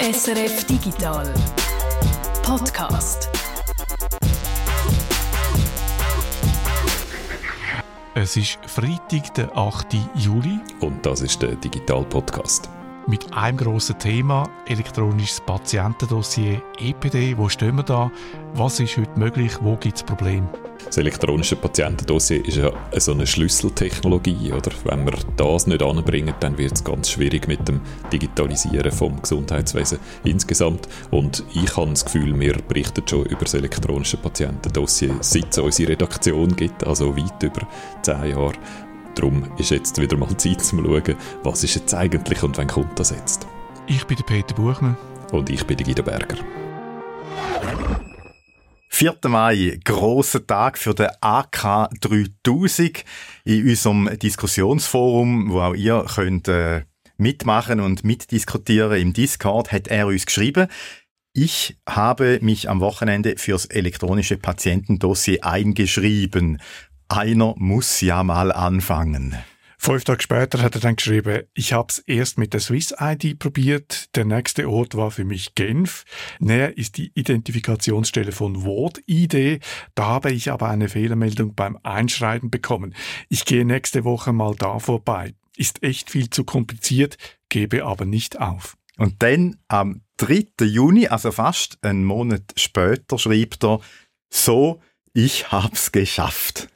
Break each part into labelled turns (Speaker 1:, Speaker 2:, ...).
Speaker 1: SRF Digital Podcast.
Speaker 2: Es ist Freitag, der 8. Juli.
Speaker 3: Und das ist der Digital Podcast.
Speaker 2: Mit einem grossen Thema, elektronisches Patientendossier EPD. Wo stehen wir da? Was ist heute möglich? Wo gibt es Probleme?
Speaker 3: Das elektronische Patientendossier ist ja so eine Schlüsseltechnologie. Oder? Wenn wir das nicht anbringen, dann wird es ganz schwierig mit dem Digitalisieren vom Gesundheitswesen insgesamt. Und ich habe das Gefühl, wir berichten schon über das elektronische Patientendossier, seit es unsere Redaktion gibt, also weit über zehn Jahre. Darum ist jetzt wieder mal Zeit zu schauen, was ist jetzt eigentlich und wann kommt das jetzt.
Speaker 2: Ich bin der Peter Buchmann.
Speaker 3: Und ich bin der Guido Berger.
Speaker 4: 4. Mai, grosser Tag für den AK 3000 in unserem Diskussionsforum, wo auch ihr könnt äh, mitmachen und mitdiskutieren im Discord, hat er uns geschrieben. Ich habe mich am Wochenende fürs elektronische Patientendossier eingeschrieben. Einer muss ja mal anfangen.
Speaker 2: Fünf Tage später hat er dann geschrieben, ich habe es erst mit der Swiss ID probiert, der nächste Ort war für mich Genf, näher ist die Identifikationsstelle von Vod ID, da habe ich aber eine Fehlermeldung beim Einschreiben bekommen. Ich gehe nächste Woche mal da vorbei. Ist echt viel zu kompliziert, gebe aber nicht auf.
Speaker 4: Und dann am 3. Juni, also fast einen Monat später, schreibt er, so, ich hab's geschafft.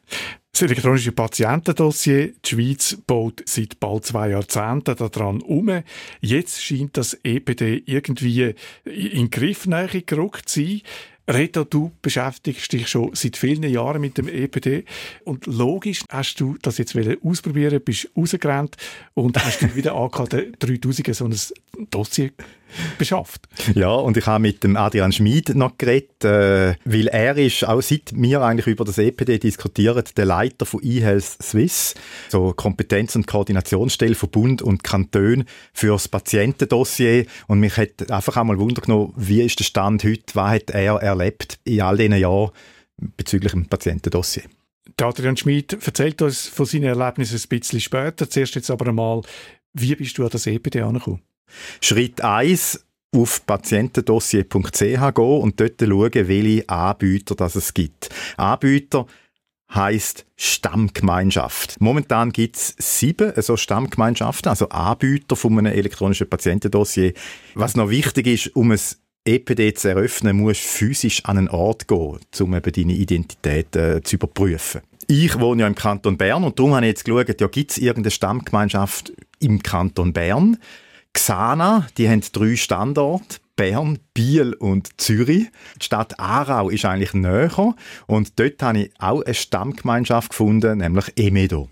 Speaker 2: Das elektronische Patientendossier, die Schweiz baut seit bald zwei Jahrzehnten daran um. Jetzt scheint das EPD irgendwie in Griffnähe gerückt zu sein. Reto, du beschäftigst dich schon seit vielen Jahren mit dem EPD und logisch hast du das jetzt ausprobieren, bist rausgerannt und hast dann wieder AK 3000 so ein Dossier beschafft.
Speaker 4: Ja, und ich habe mit dem Adrian Schmid noch geredet, äh, weil er ist auch seit wir eigentlich über das EPD diskutieren, der Leiter von eHealth Swiss, so Kompetenz- und Koordinationsstelle von Bund und Kanton für das Patientendossier. Und mich hat einfach einmal Wunder genommen, wie ist der Stand heute, was hat er erlebt in all diesen Jahren bezüglich dem Patientendossier.
Speaker 2: Der Adrian Schmid erzählt uns von seinen Erlebnissen ein bisschen später. Zuerst jetzt aber einmal, wie bist du an das EPD angekommen?
Speaker 4: Schritt 1 auf patientendossier.ch gehen und dort schauen, welche Anbieter das es gibt. Anbieter heißt Stammgemeinschaft. Momentan gibt es sieben so Stammgemeinschaften, also Anbieter von einem elektronischen Patientendossier. Was noch wichtig ist, um es EPD zu eröffnen, musst du physisch an einen Ort gehen, um eben deine Identität äh, zu überprüfen. Ich wohne ja im Kanton Bern und darum habe ich jetzt geschaut, ja, gibt es irgendeine Stammgemeinschaft im Kanton Bern? Xana, die haben drei Standorte. Bern, Biel und Zürich. Die Stadt Aarau ist eigentlich näher und dort habe ich auch eine Stammgemeinschaft gefunden, nämlich Emedo.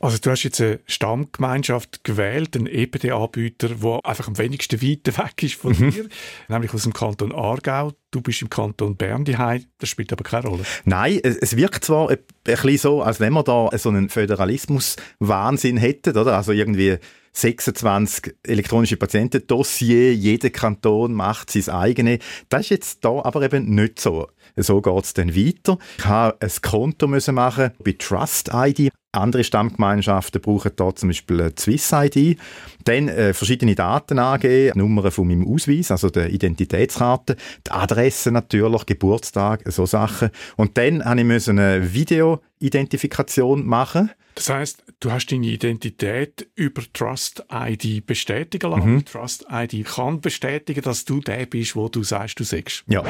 Speaker 2: Also du hast jetzt eine Stammgemeinschaft gewählt, einen EPD-Anbieter, der einfach am wenigsten weit weg ist von mhm. dir, nämlich aus dem Kanton Aargau. Du bist im Kanton Bern daheim, das spielt aber keine Rolle.
Speaker 4: Nein, es wirkt zwar ein bisschen so, als wenn wir da so einen Föderalismus-Wahnsinn hätten, oder? Also irgendwie 26 elektronische Patientendossier, jeder Kanton macht sein eigenes. Das ist jetzt da aber eben nicht so. So geht es dann weiter. Ich habe ein Konto müssen machen bei Trust ID. Andere Stammgemeinschaften brauchen da zum Beispiel eine Swiss ID. Dann äh, verschiedene Daten angeben, Nummern von meinem Ausweis, also der Identitätskarte, die Adresse natürlich, Geburtstag, so Sachen. Und dann habe ich eine Video-Identifikation machen.
Speaker 2: Das heißt, du hast deine Identität über Trust ID bestätigen lassen. Mhm. Trust ID kann bestätigen, dass du der bist, wo du sagst, du sagst.
Speaker 4: Ja.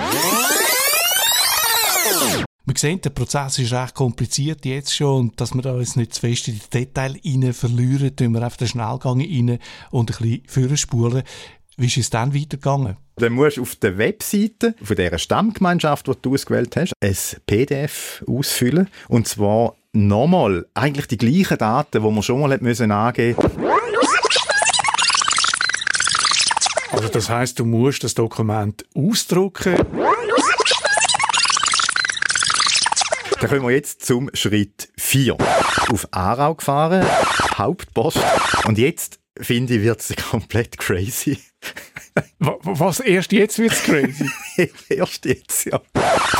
Speaker 2: Wir sehen, der Prozess ist recht kompliziert jetzt schon und dass wir da jetzt nicht zu fest in die Details rein verlieren, tun wir einfach den Schnellgang rein und ein bisschen vorspulen. Wie ist es dann weitergegangen?
Speaker 4: Dann musst du auf der Webseite von dieser Stammgemeinschaft, die du ausgewählt hast, ein PDF ausfüllen. Und zwar nochmal eigentlich die gleichen Daten, die man schon mal müssen angeben
Speaker 2: Also das heißt, du musst das Dokument ausdrucken
Speaker 4: Dann kommen wir jetzt zum Schritt 4. Auf Aarau gefahren, Hauptpost. Und jetzt, finde ich, wird es komplett crazy.
Speaker 2: Was, erst jetzt wird es crazy?
Speaker 4: erst jetzt, ja.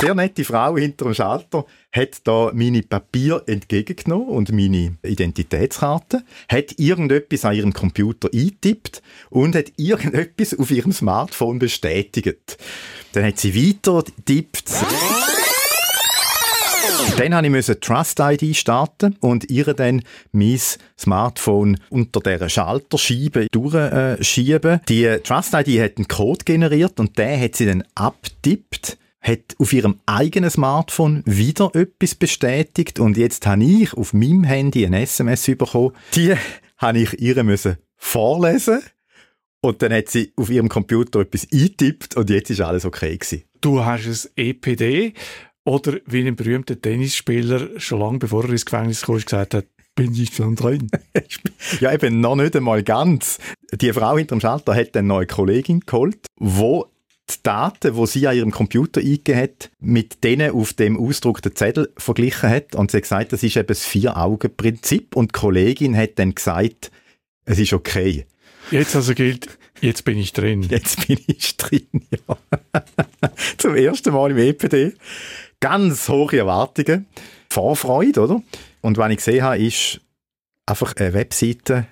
Speaker 4: Sehr nette Frau hinter dem Schalter hat da meine Papier entgegengenommen und meine Identitätskarte, hat irgendetwas an ihrem Computer eingetippt und hat irgendetwas auf ihrem Smartphone bestätigt. Dann hat sie weiter getippt. Dann musste ich Trust ID starten und ihr dann mein Smartphone unter dieser Schalterscheibe durchschieben. Die Trust ID hat einen Code generiert und der hat sie dann abtippt hat auf ihrem eigenen Smartphone wieder etwas bestätigt und jetzt habe ich auf meinem Handy ein SMS bekommen. Die habe ich ihr müssen vorlesen und dann hat sie auf ihrem Computer etwas eingetippt und jetzt ist alles okay gewesen.
Speaker 2: Du hast ein EPD oder wie ein berühmter Tennisspieler schon lange bevor er ins Gefängnis kam, gesagt hat, bin ich schon drin.
Speaker 4: ja, eben noch nicht einmal ganz. Die Frau hinter dem Schalter hat eine neue Kollegin geholt, wo die Daten, die sie an ihrem Computer eingegeben hat, mit denen auf dem ausgedruckten Zettel verglichen hat. Und sie hat gesagt, das ist eben das Vier-Augen-Prinzip. Und die Kollegin hat dann gesagt, es ist okay.
Speaker 2: Jetzt also gilt, jetzt bin ich drin.
Speaker 4: Jetzt bin ich drin, ja. Zum ersten Mal im EPD. Ganz hohe Erwartungen. Vorfreude, oder? Und was ich gesehen habe, ist einfach eine Webseite,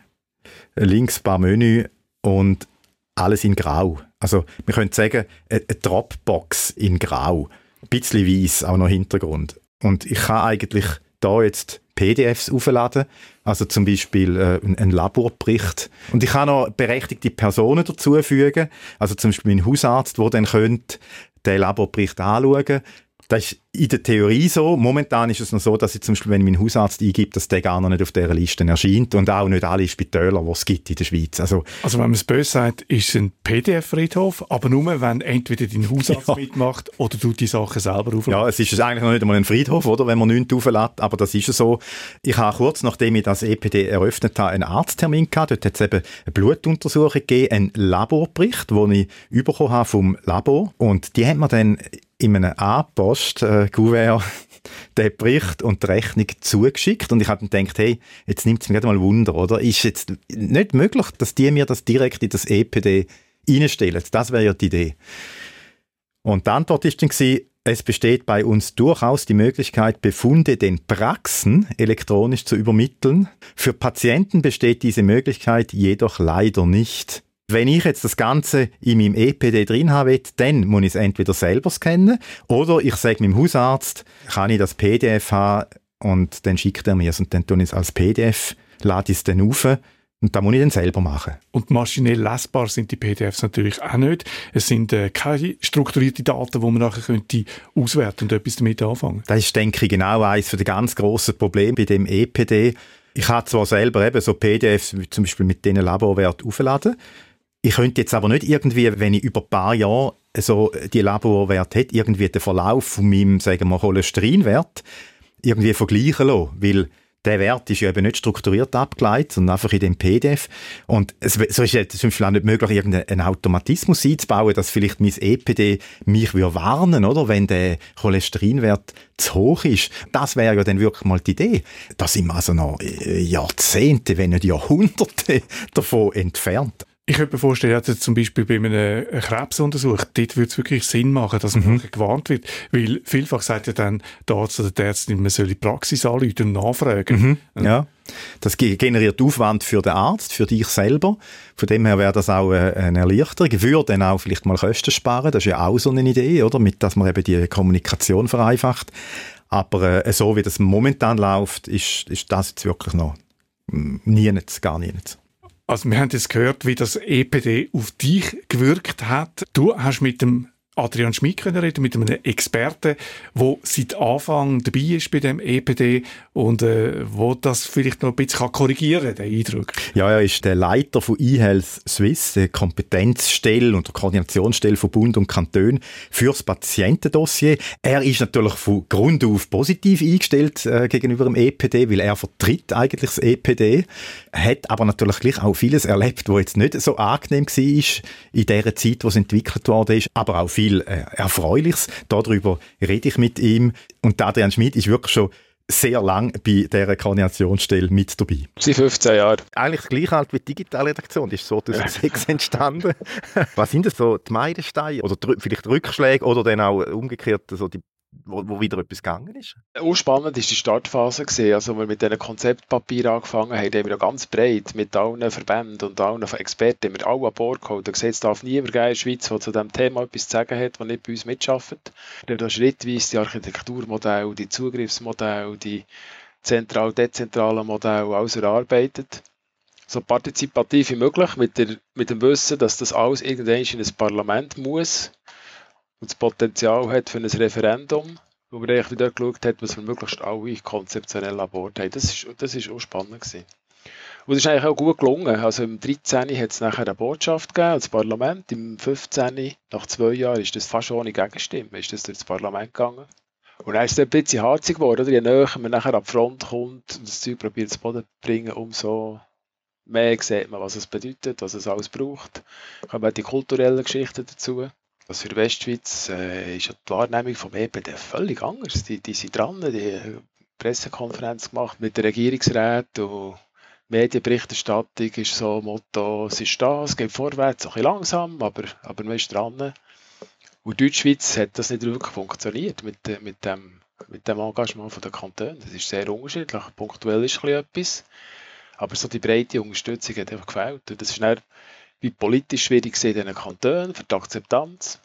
Speaker 4: links ein paar Menü und alles in Grau. Also, wir können sagen, eine Dropbox in Grau. Ein bisschen weiß, auch noch Hintergrund. Und ich kann eigentlich da jetzt PDFs aufladen, also zum Beispiel äh, ein Laborbericht. Und ich kann noch berechtigte Personen dazufügen, also zum Beispiel mein Hausarzt, der dann könnte den Laborbericht anschauen das ist in der Theorie so. Momentan ist es noch so, dass ich zum Beispiel, wenn ich meinen Hausarzt eingebe, dass der gar noch nicht auf dieser Liste erscheint und auch nicht alle Spitäler, die es gibt in der Schweiz. Also,
Speaker 2: also wenn man es böse sagt, ist es ein PDF-Friedhof, aber nur, wenn entweder dein Hausarzt ja. mitmacht oder du die Sachen selber auflädst.
Speaker 4: Ja, es ist eigentlich noch nicht einmal ein Friedhof, oder, wenn man nichts auflädt, aber das ist so. Ich habe kurz, nachdem ich das EPD eröffnet habe, einen Arzttermin gehabt. Dort hat es eben eine Blutuntersuchung gegeben, einen Laborbericht, den ich bekommen habe vom Labor und die hat man dann in einem A-Post-Gouvert den Bericht und die Rechnung zugeschickt und ich habe dann gedacht, hey, jetzt nimmt es mir mal Wunder, oder? Ist jetzt nicht möglich, dass die mir das direkt in das EPD reinstellen? Das wäre ja die Idee. Und die Antwort ist dann gewesen, es besteht bei uns durchaus die Möglichkeit, Befunde den Praxen elektronisch zu übermitteln. Für Patienten besteht diese Möglichkeit jedoch leider nicht. Wenn ich jetzt das Ganze in meinem EPD drin habe, dann muss ich es entweder selber scannen oder ich sage meinem Hausarzt, kann ich das PDF haben und dann schickt er mir es und dann tue ich es als PDF, lade ich es dann auf und das muss ich dann selber machen.
Speaker 2: Und maschinell lesbar sind die PDFs natürlich auch nicht. Es sind äh, keine strukturierten Daten, die man nachher könnte auswerten und etwas damit anfangen.
Speaker 4: Das ist, denke ich, genau eines der ganz grossen Probleme bei dem EPD. Ich habe zwar selber eben so PDFs, zum Beispiel mit diesen Laborwerten aufladen, ich könnte jetzt aber nicht irgendwie, wenn ich über ein paar Jahre so die Laborwert hätte, irgendwie den Verlauf von meinem, sagen wir, Cholesterinwert irgendwie vergleichen lassen, weil der Wert ist ja eben nicht strukturiert abgeleitet, sondern einfach in dem PDF. Und es, so ist es zum Beispiel auch nicht möglich, irgendeinen Automatismus einzubauen, dass vielleicht mein EPD mich warnen oder wenn der Cholesterinwert zu hoch ist. Das wäre ja dann wirklich mal die Idee. Da sind wir also noch äh, Jahrzehnte, wenn nicht Jahrhunderte davon entfernt.
Speaker 2: Ich könnte mir vorstellen, also zum Beispiel bei einem Krebsuntersuch, dort würde es wirklich Sinn machen, dass man mhm. gewarnt wird. Weil vielfach sagt ja dann der Arzt oder der Ärztin, man soll die Praxis anrufen und nachfragen.
Speaker 4: Mhm. Ja. Das generiert Aufwand für den Arzt, für dich selber. Von dem her wäre das auch äh, eine Erleichterung. Würde dann auch vielleicht mal Kosten sparen. Das ist ja auch so eine Idee, oder? Mit, dass man eben die Kommunikation vereinfacht. Aber äh, so wie das momentan läuft, ist, ist das jetzt wirklich noch nie, gar nie.
Speaker 2: Also wir haben jetzt gehört, wie das EPD auf dich gewirkt hat. Du hast mit dem Adrian Schmid können reden, mit einem Experten, der seit Anfang dabei ist bei dem EPD und äh, wo das vielleicht noch ein bisschen korrigieren kann, den Eindruck.
Speaker 4: Ja, er ist der Leiter von eHealth Swiss, der Kompetenzstelle und der Koordinationsstelle von Bund und Kanton fürs Patientendossier. Er ist natürlich von Grund auf positiv eingestellt äh, gegenüber dem EPD, weil er vertritt eigentlich das EPD, hat aber natürlich gleich auch vieles erlebt, wo jetzt nicht so angenehm war in der Zeit, wo es entwickelt worden ist, aber auch viel viel äh, Erfreuliches. Darüber rede ich mit ihm. Und Adrian Schmid ist wirklich schon sehr lang bei dieser Koordinationsstelle mit dabei.
Speaker 5: Seit 15 Jahre.
Speaker 4: Eigentlich das gleiche alt wie die Digitalredaktion. Die ist so 2006 entstanden. Was sind das so die Meilensteine? Oder vielleicht Rückschläge oder dann auch umgekehrt so die wo, wo wieder etwas gegangen ist?
Speaker 5: Auch spannend ist die Startphase gesehen. Also, wir mit diesem Konzeptpapier angefangen haben, haben wir ganz breit mit allen Verbänden und allen Experten wir alle an Bord geholt. gesagt, es darf niemand geben in der Schweiz, der zu diesem Thema etwas zu sagen hat, der nicht bei uns mitarbeitet. Wir haben da schrittweise die Architekturmodelle, die Zugriffsmodelle, die zentral-dezentralen Modelle alles erarbeitet so partizipativ wie möglich, mit, der, mit dem Wissen, dass das alles irgendwann in ein Parlament muss und das Potenzial hat für ein Referendum, wo man eigentlich wieder geschaut hat, was wir möglichst alle konzeptionell an Bord haben. Das ist, das ist auch spannend gewesen. Und es ist eigentlich auch gut gelungen. Also im 13. hat es nachher eine Botschaft gegeben, als Parlament. Im 15. nach zwei Jahren ist das fast ohne Gegenstimme, ist das durch das Parlament gegangen. Und dann ist es ein bisschen harzig geworden, oder? Je näher man nachher die Front kommt und das Zeug probiert zu Boden zu bringen, umso mehr sieht man, was es bedeutet, was es alles braucht. Kommen auch die kulturellen Geschichten dazu. Also für Westschweiz äh, ist ja die Wahrnehmung vom EPD völlig anders. Die, die sind dran, die haben Pressekonferenz gemacht mit den Regierungsräten und Medienberichterstattung ist so Motto, es ist da, es geht vorwärts, ein bisschen langsam, aber, aber man ist dran. Und Deutschschweiz hat das nicht wirklich funktioniert mit, mit, dem, mit dem Engagement der Kantone. Das ist sehr unterschiedlich. Punktuell ist ein etwas, aber so die breite Unterstützung hat einfach gefällt. Und das ist dann wie politisch schwierig in diesen Kantonen für die Akzeptanz,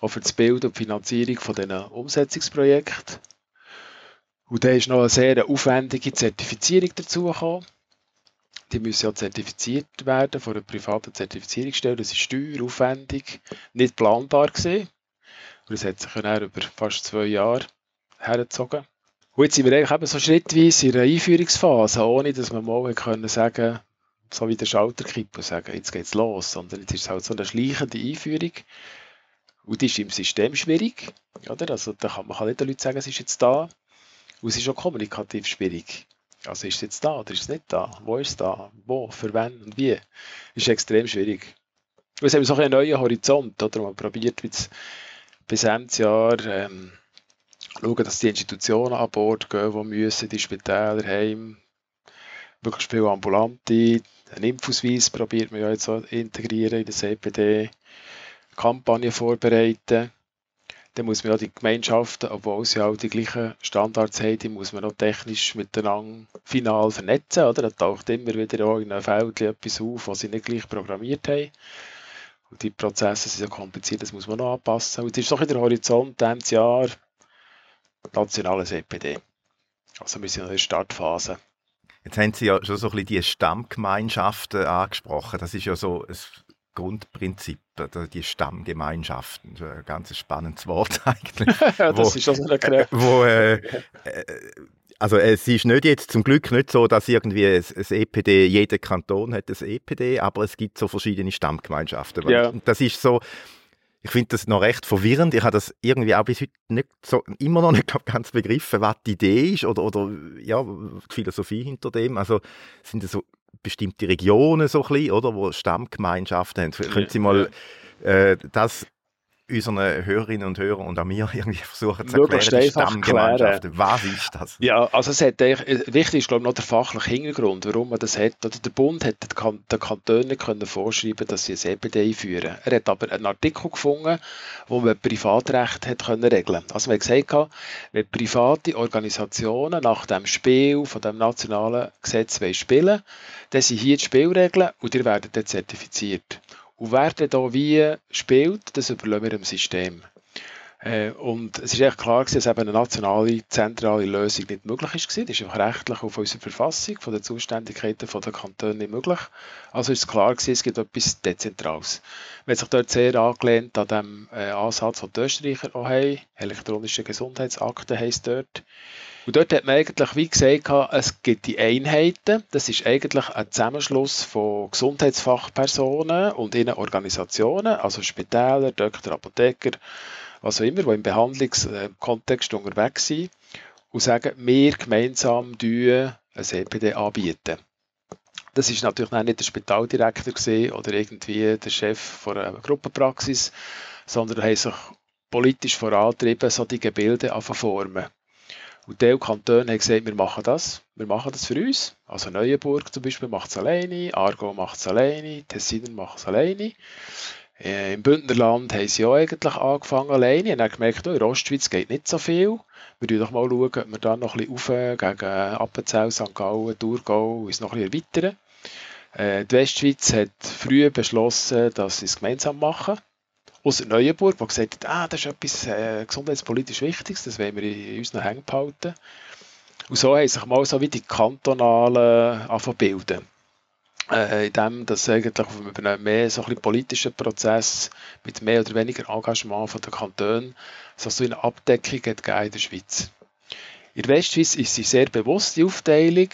Speaker 5: auch für das Bild und die Finanzierung von diesen Umsetzungsprojekten. Und da ist noch eine sehr aufwendige Zertifizierung dazu. Die müssen ja zertifiziert werden von einer privaten Zertifizierungsstelle. Das ist steueraufwendig, nicht planbar gesehen. Und das hat sich dann über fast zwei Jahre hergezogen. Und jetzt sind wir eigentlich eben so schrittweise in einer Einführungsphase, ohne dass man mal können sagen so wie der Schalter kippen und sagen, jetzt geht's los, sondern jetzt ist es halt so eine schleichende Einführung. Und die ist im System schwierig, oder? Also da kann man kann nicht den Leuten sagen, es ist jetzt da. Und es ist auch kommunikativ schwierig. Also ist es jetzt da oder ist es nicht da? Wo ist es da? Wo? Für wen und wie? Ist extrem schwierig. Und jetzt haben so einen neuen Horizont, oder? Man probiert jetzt bis Ende Jahr ähm, schauen, dass die Institutionen an Bord gehen, die müssen, die Spitäler, Heim, möglichst viele Ambulante, einen Impfausweis probiert man ja jetzt zu integrieren in das EPD, Kampagnen vorbereiten. Dann muss man ja die Gemeinschaften, obwohl sie auch die gleichen Standards haben, die muss man noch technisch miteinander final vernetzen. Oder? Da taucht immer wieder auch in einem Feld etwas auf, was sie nicht gleich programmiert haben. Und die Prozesse sind so kompliziert, das muss man noch anpassen. Und es ist doch in der Horizont, dieses Jahr, nationales EPD. Also wir sind in der Startphase.
Speaker 4: Jetzt haben Sie ja schon so ein bisschen die Stammgemeinschaften angesprochen. Das ist ja so ein Grundprinzip, die Stammgemeinschaften. Das ist ein ganz spannendes Wort eigentlich.
Speaker 5: ja, das wo, ist also eine
Speaker 4: wo, äh, äh, also es ist nicht jetzt zum Glück nicht so, dass irgendwie ein, EPD, jeder Kanton hat ein EPD, aber es gibt so verschiedene Stammgemeinschaften.
Speaker 5: Ja.
Speaker 4: Das ist so, ich finde das noch recht verwirrend. Ich habe das irgendwie auch bis heute nicht so, immer noch nicht glaub, ganz begriffen, was die Idee ist oder, oder ja, die Philosophie hinter dem. Also sind das so bestimmte Regionen so ein bisschen, oder, wo Stammgemeinschaften haben. Können Sie mal äh, das unseren Hörerinnen und Hörern und an mir irgendwie versuchen zu erklären, die Stammgemeinschaften. Was ist das?
Speaker 5: Ja, also es hat wichtig ist glaube ich noch der fachliche Hintergrund, warum man das hat. Oder der Bund hat den Kantonen können vorschreiben, dass sie ein EPD einführen. Er hat aber einen Artikel gefunden, wo man Privatrecht hat können regeln. Also man hat gesagt, wenn private Organisationen nach dem Spiel von dem nationalen Gesetz spielen, dann sind hier die Spielregeln und ihr werdet dann zertifiziert. Und wer denn da wie spielt, das überlassen wir dem System. Äh, und es ist echt klar gewesen, dass eben eine nationale, zentrale Lösung nicht möglich ist. Das ist auch rechtlich auf unserer Verfassung von den Zuständigkeiten der Kantone nicht möglich. Also ist es klar gewesen, es gibt etwas Dezentrales. Man hat sich dort sehr angelehnt an dem äh, Ansatz, den die Österreicher auch haben. Elektronische Gesundheitsakte heisst dort. Und dort hat man eigentlich wie gesagt, es gibt die Einheiten, das ist eigentlich ein Zusammenschluss von Gesundheitsfachpersonen und ihren Organisationen, also Spitäler, Doktor, Apotheker, was auch immer, die im Behandlungskontext unterwegs sind und sagen, wir gemeinsam ein CPD anbieten. Das ist natürlich nicht der Spitaldirektor oder irgendwie der Chef von einer Gruppenpraxis, sondern haben sich politisch vorantrieben, so die Gebilde formen. Und die Kantone haben gesagt, wir machen das, wir machen das für uns. Also Neuenburg zum Beispiel macht es alleine, Argo macht es alleine, Tessiner macht es alleine. Äh, Im Bündnerland haben sie auch eigentlich angefangen alleine und haben gemerkt, oh, in Ostschweiz geht nicht so viel. Wir schauen doch mal, ob wir da noch ein bisschen rauf gegen Appenzell, St. Gallen, Thurgau uns noch ein bisschen erweitern. Äh, die Westschweiz hat früh beschlossen, dass sie es gemeinsam machen. Außer Neuenburg, die gesagt hat, ah, das ist etwas äh, gesundheitspolitisch Wichtiges, das wollen wir in unseren Hängen behalten. Und so haben sich mal so wie die kantonalen bilden. Äh, in dem, dass eigentlich auf einem mehr so ein politischen Prozess mit mehr oder weniger Engagement von den Kantonen so eine Abdeckung hat in der Schweiz. In der Westschweiz ist sie sehr bewusst, die Aufteilung.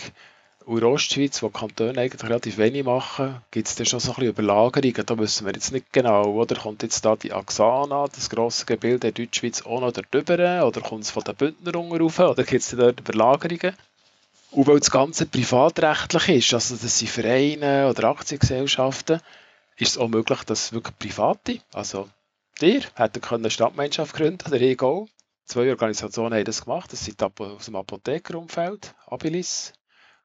Speaker 5: Und in Ostschweiz, wo Kantone eigentlich relativ wenig machen, gibt es dann schon so ein bisschen Überlagerungen. Da wissen wir jetzt nicht genau, oder kommt jetzt da die Axana, das grosse Gebilde der Deutschschweiz, auch noch darüber, oder kommt es von den Bündner rauf, oder gibt es dort Überlagerungen? Und weil das Ganze privatrechtlich ist, also das sind Vereine oder Aktiengesellschaften, ist es auch möglich, dass wirklich Private, also dir, hätten eine Stadtgemeinschaft gründen oder ich auch. Zwei Organisationen haben das gemacht, das sind aus dem Apothekerumfeld, Abilis,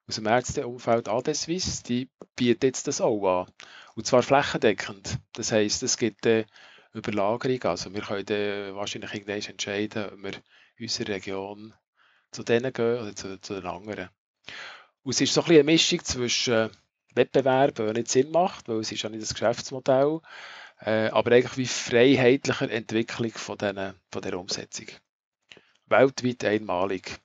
Speaker 5: aus dem Ärzteumfeld Adeswiss, die bieten jetzt das auch an. Und zwar flächendeckend. Das heisst, es gibt eine Überlagerung, also wir können wahrscheinlich irgendwann entscheiden, ob wir in unserer Region zu denen gehen oder zu, zu den anderen. Und es ist so ein eine Mischung zwischen äh, Wettbewerb, der nicht Sinn macht, weil es ist ja nicht das Geschäftsmodell, äh, aber eigentlich wie freiheitlicher Entwicklung von, diesen, von dieser Umsetzung. Weltweit einmalig.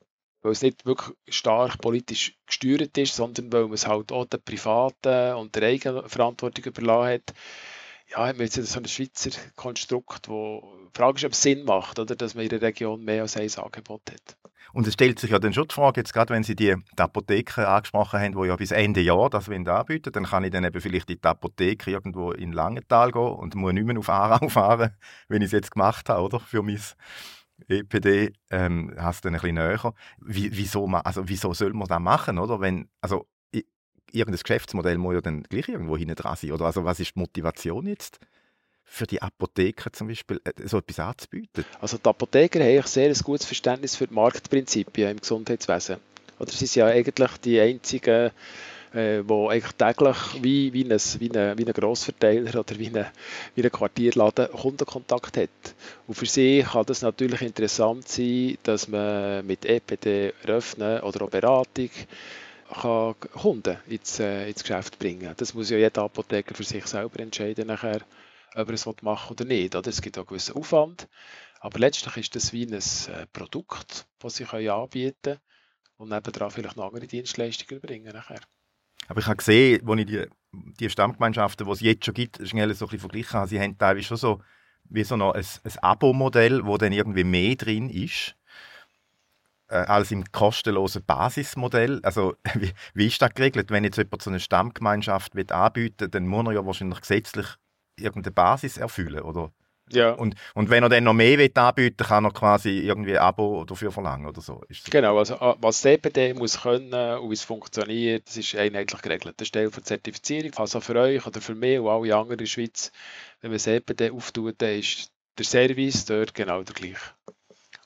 Speaker 5: Weil es nicht wirklich stark politisch gesteuert ist, sondern weil man es halt auch den Privaten und der Eigenverantwortung überlassen hat. Ja, haben wir jetzt so ein Schweizer Konstrukt, wo die Frage ist, ob es Sinn macht, oder, dass man in der Region mehr als ein Angebot hat.
Speaker 4: Und es stellt sich ja dann schon die Frage, jetzt gerade wenn Sie die, die Apotheken angesprochen haben, die ja bis Ende Jahr das anbieten dann kann ich dann eben vielleicht in die Apotheke irgendwo in Langenthal gehen und muss nicht mehr auf Aarau fahren, wenn ich es jetzt gemacht habe, oder? Für mein EPD ähm, hast du dann ein bisschen näher. Wie, wieso, also, wieso soll man das machen, oder? Wenn, also, irgendein Geschäftsmodell muss ja dann gleich irgendwo hinten dran sein, oder? Also, was ist die Motivation jetzt? für die Apotheker zum Beispiel äh, so etwas anzubieten?
Speaker 5: Also die Apotheker haben ein sehr gutes Verständnis für die Marktprinzipien im Gesundheitswesen. Oder sie sind ja eigentlich die einzigen, äh, die eigentlich täglich wie, wie, ein, wie, ein, wie ein Grossverteiler oder wie ein, wie ein Quartierladen Kundenkontakt hat. Und für sie kann das natürlich interessant sein, dass man mit EPD eröffnen oder auch Beratung kann Kunden ins, äh, ins Geschäft bringen. Das muss ja jeder Apotheker für sich selber entscheiden nachher ob er es machen oder nicht. Oder? Es gibt auch einen gewissen Aufwand. Aber letztlich ist das wie ein äh, Produkt, das sie anbieten können und nebenan vielleicht noch andere Dienstleistungen bringen nachher.
Speaker 4: Aber ich habe gesehen, als ich die, die Stammgemeinschaften, die es jetzt schon gibt, schnell so ein bisschen verglichen habe, sie haben teilweise schon so wie so noch ein, ein Abo-Modell, wo dann irgendwie mehr drin ist äh, als im kostenlosen Basismodell. Also wie, wie ist das geregelt? Wenn jetzt jemand so eine Stammgemeinschaft anbieten will, dann muss er ja wahrscheinlich gesetzlich irgendeine Basis erfüllen, oder?
Speaker 5: Ja.
Speaker 4: Und, und wenn er dann noch mehr will anbieten kann er quasi irgendwie ein Abo dafür verlangen oder so.
Speaker 5: genau, also ah, was CPD muss können und wie es funktioniert, das ist einheitlich geregelt. Das Stelle für Zertifizierung, also für euch oder für mich und alle anderen in der Schweiz, wenn man CPD auftut, dann ist der Service dort genau der gleiche.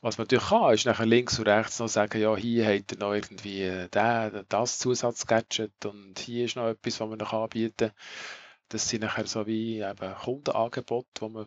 Speaker 5: Was man natürlich kann, ist nachher links und rechts noch sagen, ja, hier hat er noch irgendwie äh, den, das Zusatzgadget und hier ist noch etwas, was man noch anbieten kann das sind nachher so wie eben Kundenangebote, wo man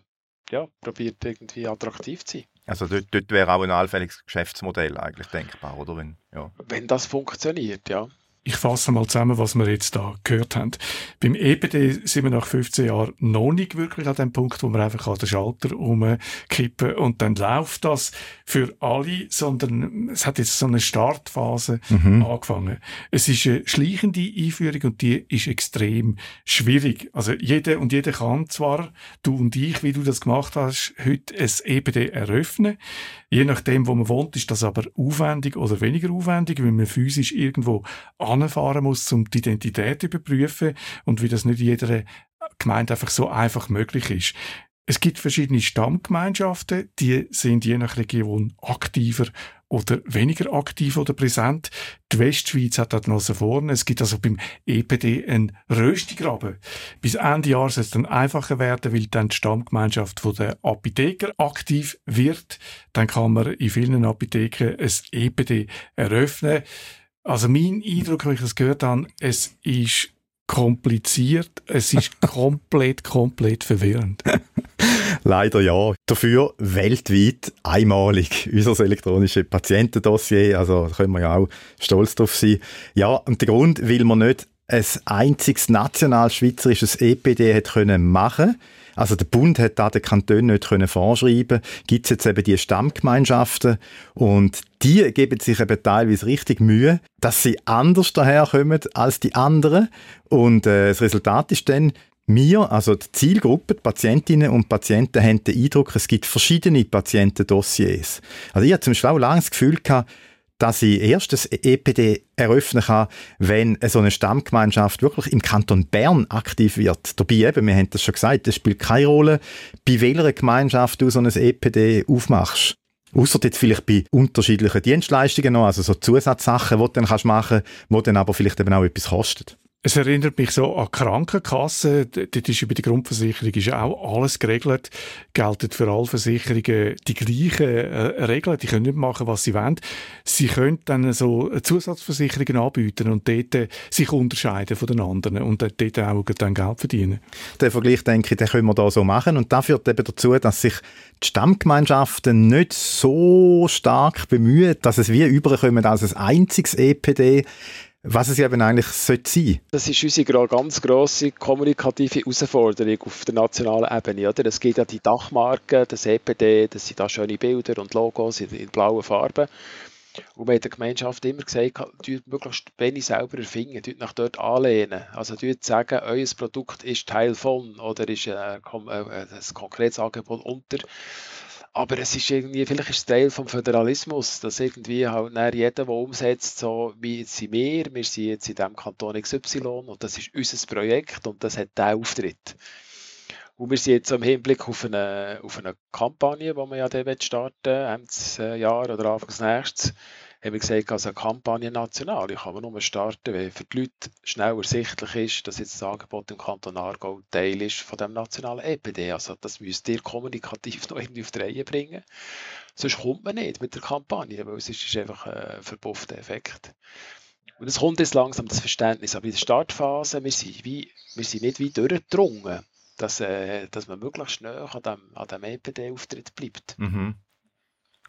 Speaker 5: ja, probiert irgendwie attraktiv zu sein.
Speaker 4: Also dort, dort wäre auch ein allfälliges Geschäftsmodell eigentlich denkbar, oder? Wenn, ja.
Speaker 5: Wenn das funktioniert, ja.
Speaker 2: Ich fasse mal zusammen, was wir jetzt da gehört haben. Beim EPD sind wir nach 15 Jahren noch nicht wirklich an dem Punkt, wo wir einfach an den Schalter umkippen und dann läuft das für alle, sondern es hat jetzt so eine Startphase mhm. angefangen. Es ist eine schleichende Einführung und die ist extrem schwierig. Also jeder und jeder kann zwar, du und ich, wie du das gemacht hast, heute ein EPD eröffnen. Je nachdem, wo man wohnt, ist das aber aufwendig oder weniger aufwendig, weil man physisch irgendwo anfahren muss, um die Identität zu überprüfen und wie das nicht jeder Gemeinde einfach so einfach möglich ist. Es gibt verschiedene Stammgemeinschaften, die sind je nach Region aktiver oder weniger aktiv oder präsent. Die Westschweiz hat dort noch vorne. Es gibt also beim EPD einen Röstigraben. Bis Ende Jahr soll es dann einfacher werden, weil dann die Stammgemeinschaft der Apotheker aktiv wird. Dann kann man in vielen Apotheken ein EPD eröffnen. Also mein Eindruck, wenn ich das gehört habe, es ist kompliziert, es ist komplett, komplett verwirrend.
Speaker 4: Leider ja. Dafür weltweit einmalig. Unser elektronisches Patientendossier, also da können wir ja auch stolz drauf sein. Ja, und der Grund, weil man nicht ein einziges national-schweizerisches EPD hat können machen also der Bund hat da den Kanton nicht können vorschreiben. Gibt es jetzt eben die Stammgemeinschaften und die geben sich eben teilweise richtig Mühe, dass sie anders daherkommen als die anderen und äh, das Resultat ist dann wir, also die Zielgruppe, die Patientinnen und Patienten, haben den Eindruck, es gibt verschiedene Patientendossiers. Also ich hatte zum Beispiel auch lange das Gefühl gehabt, dass ich erst das EPD eröffnen kann, wenn so eine Stammgemeinschaft wirklich im Kanton Bern aktiv wird. Dabei eben, wir haben das schon gesagt, es spielt keine Rolle, bei welcher Gemeinschaft du so ein EPD aufmachst. Außer jetzt vielleicht bei unterschiedlichen Dienstleistungen noch, also so Zusatzsachen, die du dann machen kannst, die dann aber vielleicht eben auch etwas kosten.
Speaker 2: Es erinnert mich so an Krankenkassen. Dort ist bei der Grundversicherung ist auch alles geregelt. Gelten für alle Versicherungen die gleichen äh, Regeln. Die können nicht machen, was sie wollen. Sie können dann so Zusatzversicherungen anbieten und dort äh, sich unterscheiden von den anderen und dort auch dann Geld verdienen.
Speaker 4: Den Vergleich, denke ich, den können wir da so machen. Und das führt eben dazu, dass sich die Stammgemeinschaften nicht so stark bemühen, dass es wie überkommen als ein einziges EPD was es eben eigentlich sollte sein
Speaker 5: Das ist unsere ganz grosse kommunikative Herausforderung auf der nationalen Ebene. Oder? Es gibt ja die Dachmarken, das EPD, das sind da schöne Bilder und Logos in, in blauen Farben. Und wir haben der Gemeinschaft immer gesagt, tut möglichst wenig selber erfinden, tut nach dort anlehnen. Also tut sagen, euer Produkt ist Teil von oder ist ein, ein, ein konkretes Angebot unter. Aber es ist irgendwie, vielleicht ist es Teil vom Föderalismus, dass irgendwie halt jeder, der umsetzt, so wie jetzt sind wir, wir sind jetzt in diesem Kanton XY und das ist unser Projekt und das hat diesen Auftritt. Und wir sind jetzt im Hinblick auf eine, auf eine Kampagne, die wir ja dann starten Ende Jahr oder Anfangs nächstes haben wir gesagt, also eine Kampagne national, die kann man nur starten, wenn für die Leute schnell ersichtlich ist, dass jetzt das Angebot im Kanton Aargau Teil ist von dem nationalen EPD. Also das müsst ihr kommunikativ noch irgendwie auf die Reihe bringen. Sonst kommt man nicht mit der Kampagne, weil es ist einfach ein verpuffter Effekt. Und es kommt jetzt langsam das Verständnis, aber in der Startphase, wir sind, wie, wir sind nicht wie durchgedrungen, dass, äh, dass man möglichst schnell an dem, an dem EPD-Auftritt bleibt.
Speaker 4: Mhm.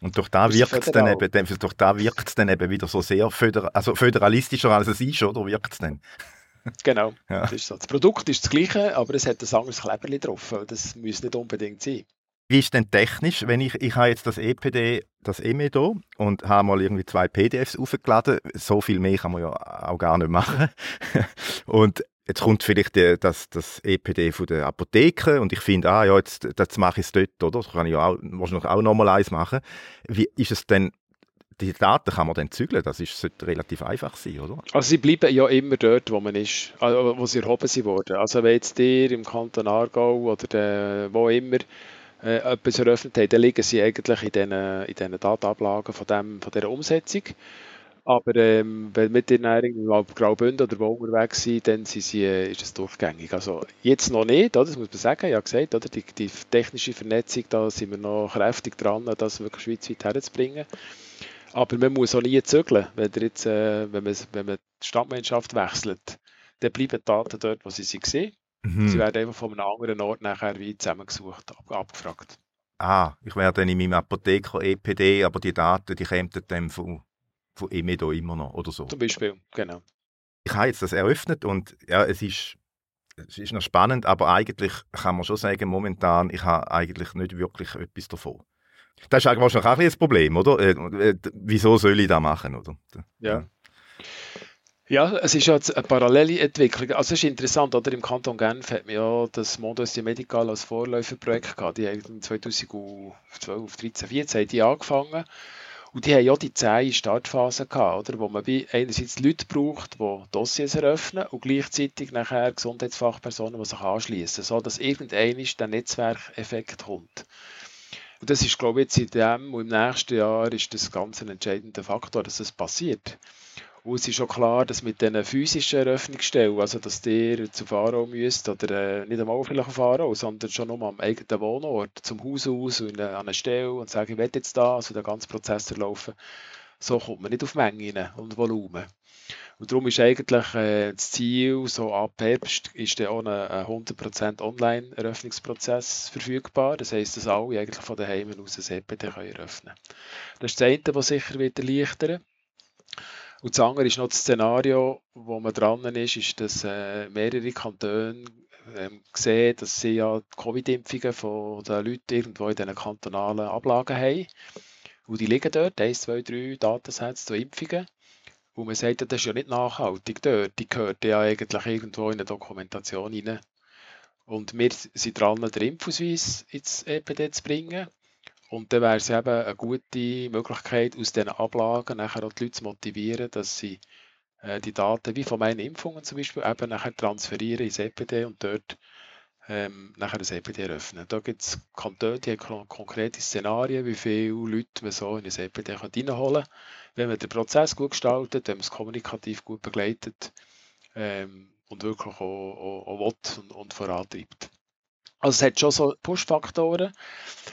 Speaker 4: Und durch da wirkt es dann eben, durch da wirkt es dann eben wieder so sehr föder, also föderalistischer als es ist, oder wirkt es dann?
Speaker 5: Genau, ja. das, ist so. das Produkt ist das gleiche, aber es hat ein anderes Kleberli drauf. Das muss nicht unbedingt sein.
Speaker 4: Wie ist denn technisch, wenn ich, ich habe jetzt das EPD, das EME und habe mal irgendwie zwei PDFs aufgeladen, so viel mehr kann man ja auch gar nicht machen. und Jetzt kommt vielleicht die, das, das EPD von der Apotheke und ich finde, ah ja, jetzt, jetzt mache ich es dort, oder? Das kann ich auch, wahrscheinlich auch nochmal eins machen. Wie ist es denn, die Daten kann man dann zügeln, das ist, sollte relativ einfach sein, oder?
Speaker 5: Also sie bleiben ja immer dort, wo man ist, also wo sie erhoben wurden. Also wenn jetzt ihr im Kanton Aargau oder der, wo immer äh, etwas eröffnet habt, dann liegen sie eigentlich in diesen, in diesen Datenablagen von, dem, von dieser Umsetzung. Aber ähm, wenn wir dann irgendwie auf Graubünden oder wo unterwegs sind, dann sind sie, äh, ist es durchgängig. Also jetzt noch nicht, oder? das muss man sagen, ja gesagt, oder? Die, die technische Vernetzung, da sind wir noch kräftig dran, das wirklich schweizweit herzubringen. Aber man muss auch nie zügeln, wenn, jetzt, äh, wenn, man, wenn man die Stadtmannschaft wechselt, dann bleiben die Daten dort, wo sie sind. Mhm. Sie werden einfach von einem anderen Ort nachher wie zusammengesucht, ab, abgefragt.
Speaker 4: Ah, ich werde dann in meinem Apotheker EPD, aber die Daten, die kämen dann von von Emedo immer noch oder so.
Speaker 5: Zum Beispiel, genau.
Speaker 4: Ich habe jetzt das eröffnet und ja, es ist, es ist noch spannend, aber eigentlich kann man schon sagen, momentan, ich habe eigentlich nicht wirklich etwas davon. Das ist eigentlich wahrscheinlich auch ein Problem, oder? Äh, äh, wieso soll ich das machen, oder?
Speaker 5: Ja. Ja, es ist ja eine parallele Entwicklung. Also es ist interessant, oder? Im Kanton Genf hat man ja das Modus Medical als Vorläuferprojekt gehabt. Die haben 2012, 13, 14 die angefangen. Und die haben ja die zehn Startphasen gehabt, oder? wo man einerseits Leute braucht, die Dossiers eröffnen und gleichzeitig nachher Gesundheitsfachpersonen, die sich anschließen, so dass irgendein der Netzwerkeffekt kommt. Und das ist, glaube ich, jetzt in dem und im nächsten Jahr ist das ganz ein entscheidender Faktor, dass das passiert. Und es ist schon klar, dass mit diesen physischen Eröffnungsstellen, also dass ihr zu Faro müsst, oder äh, nicht einmal vielleicht auf Faro, sondern schon nur am eigenen Wohnort, zum Haus aus und äh, an einer Stelle und sagen, ich will jetzt da, also den ganzen Prozess erlaufen, so kommt man nicht auf Mengen und Volumen. Und darum ist eigentlich äh, das Ziel, so ab Herbst ist dann auch ein, ein 100% Online-Eröffnungsprozess verfügbar. Das heisst, dass alle eigentlich von daheim aus ein EPD können eröffnen können. Das ist das eine, was sicher wird erleichtern und das andere ist noch das Szenario, wo man dran ist, ist, dass äh, mehrere Kantone ähm, sehen, dass sie ja Covid-Impfungen von den Leuten irgendwo in diesen kantonalen Ablagen haben. Und die liegen dort, 1, 2, 3 Datensätze zu Impfungen. Und man sagt, das ist ja nicht nachhaltig dort. Die gehört ja eigentlich irgendwo in eine Dokumentation rein. Und wir sind dran, den Impfausweis ins EPD zu bringen. Und dann wäre es eben eine gute Möglichkeit, aus diesen Ablagen nachher auch die Leute zu motivieren, dass sie äh, die Daten, wie von meinen Impfungen zum Beispiel, eben nachher transferieren ins EPD und dort ähm, nachher das EPD eröffnen. Da gibt es Kantone, die haben konkrete Szenarien, wie viele Leute man so in ein EPD reinholen kann. Wenn man den Prozess gut gestaltet, wenn man es kommunikativ gut begleitet ähm, und wirklich auch, auch, auch will und, und vorantreibt. Also es hat schon so Push-Faktoren,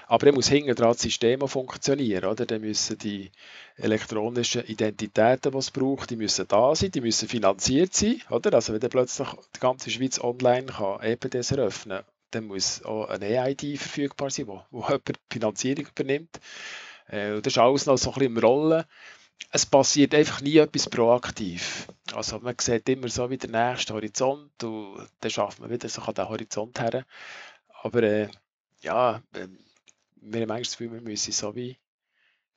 Speaker 5: aber dann muss hinten dran das System funktionieren. Oder? Dann müssen die elektronischen Identitäten, die es braucht, die müssen da sein, die müssen finanziert sein. Oder? Also wenn dann plötzlich die ganze Schweiz online kann EPDs eröffnen dann muss auch eine EID verfügbar sein, wo, wo jemand die Finanzierung übernimmt. Äh, das ist alles noch so ein bisschen im Rollen. Es passiert einfach nie etwas proaktiv. Also man sieht immer so wie der nächste Horizont und dann schafft man wieder so an den Horizont her. Aber äh, ja, äh, wir haben manchmal das Gefühl, wir müssen so wie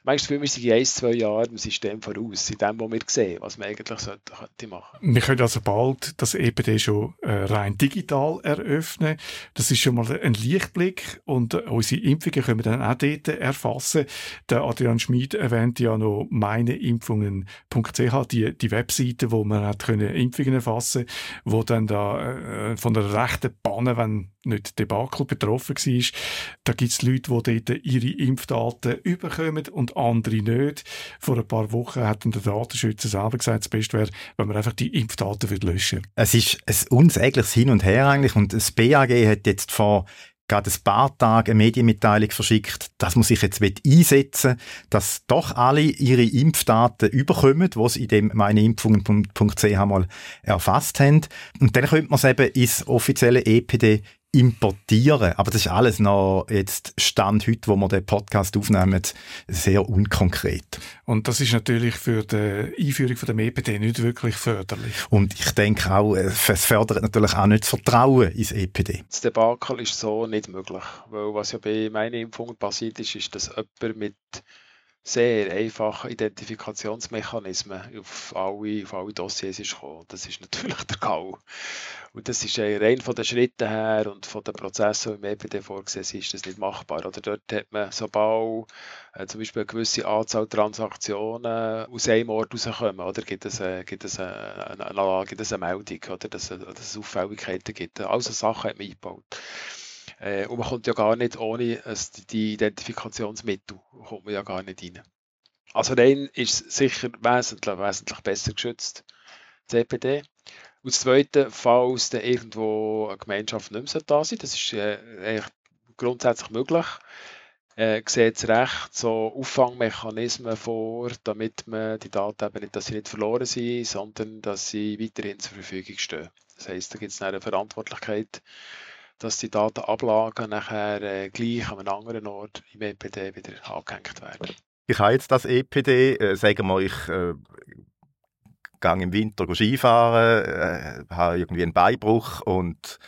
Speaker 5: Das Gefühl, wir sind in ein, zwei Jahren im System voraus, in dem, was wir sehen, was man eigentlich sollte, könnte machen.
Speaker 2: Wir können also bald das EPD schon äh, rein digital eröffnen. Das ist schon mal ein Lichtblick und äh, unsere Impfungen können wir dann auch dort erfassen. Der Adrian Schmid erwähnt ja noch meineimpfungen.ch, die, die Webseite, wo man hat können Impfungen erfassen wo dann da äh, von der rechten Banne, wenn nicht Debakel betroffen war, da gibt es Leute, die dort ihre Impfdaten überkommen und andere nicht. Vor ein paar Wochen hat der Datenschützer selber gesagt, das Beste wäre, wenn man einfach die Impfdaten löschen würde.
Speaker 4: Es ist ein unsägliches Hin und Her eigentlich und das BAG hat jetzt vor gerade ein paar Tage eine Medienmitteilung verschickt, dass man sich jetzt einsetzen will, dass doch alle ihre Impfdaten überkommen, die sie in dem meineimpfungen.ch mal erfasst haben. Und dann könnte man es eben ins offizielle EPD importieren. Aber das ist alles noch jetzt Stand heute, wo wir den Podcast aufnehmen, sehr unkonkret.
Speaker 2: Und das ist natürlich für die Einführung von dem EPD nicht wirklich förderlich.
Speaker 4: Und ich denke auch, es fördert natürlich auch nicht das Vertrauen ins EPD.
Speaker 5: Das Debakel ist so nicht möglich, weil was ja bei meinen Impfungen passiert ist, ist, dass jemand mit sehr einfache Identifikationsmechanismen auf alle, auf alle Dossiers ist gekommen. Das ist natürlich der GAU. Und das ist rein von den Schritten her und von den Prozessen, die im EPD vorgesehen ist das nicht machbar. Oder dort hat man, sobald äh, zum Beispiel eine gewisse Anzahl Transaktionen aus einem Ort rauskommen, oder gibt es, äh, gibt es, äh, eine, eine, gibt es eine Meldung, oder dass, dass es Auffälligkeiten gibt. Also Sachen hat man eingebaut. Äh, und man kommt ja gar nicht ohne die Identifikationsmittel, kommt man ja gar nicht rein. Also rein ist sicher wesentlich, wesentlich besser geschützt, CPD. Und das Zweite, falls dann irgendwo eine Gemeinschaft nicht mehr da sein das ist äh, grundsätzlich möglich, äh, sieht es recht so Auffangmechanismen vor, damit man die Daten eben nicht, dass sie nicht verloren sind, sondern dass sie weiterhin zur Verfügung stehen. Das heisst, da gibt es eine Verantwortlichkeit dass die Datenablagen nachher äh, gleich an einem anderen Ort im EPD wieder angehängt werden.
Speaker 4: Ich habe jetzt das EPD, äh, sagen wir, ich äh, gehe im Winter Skifahren, äh, habe irgendwie einen Beinbruch und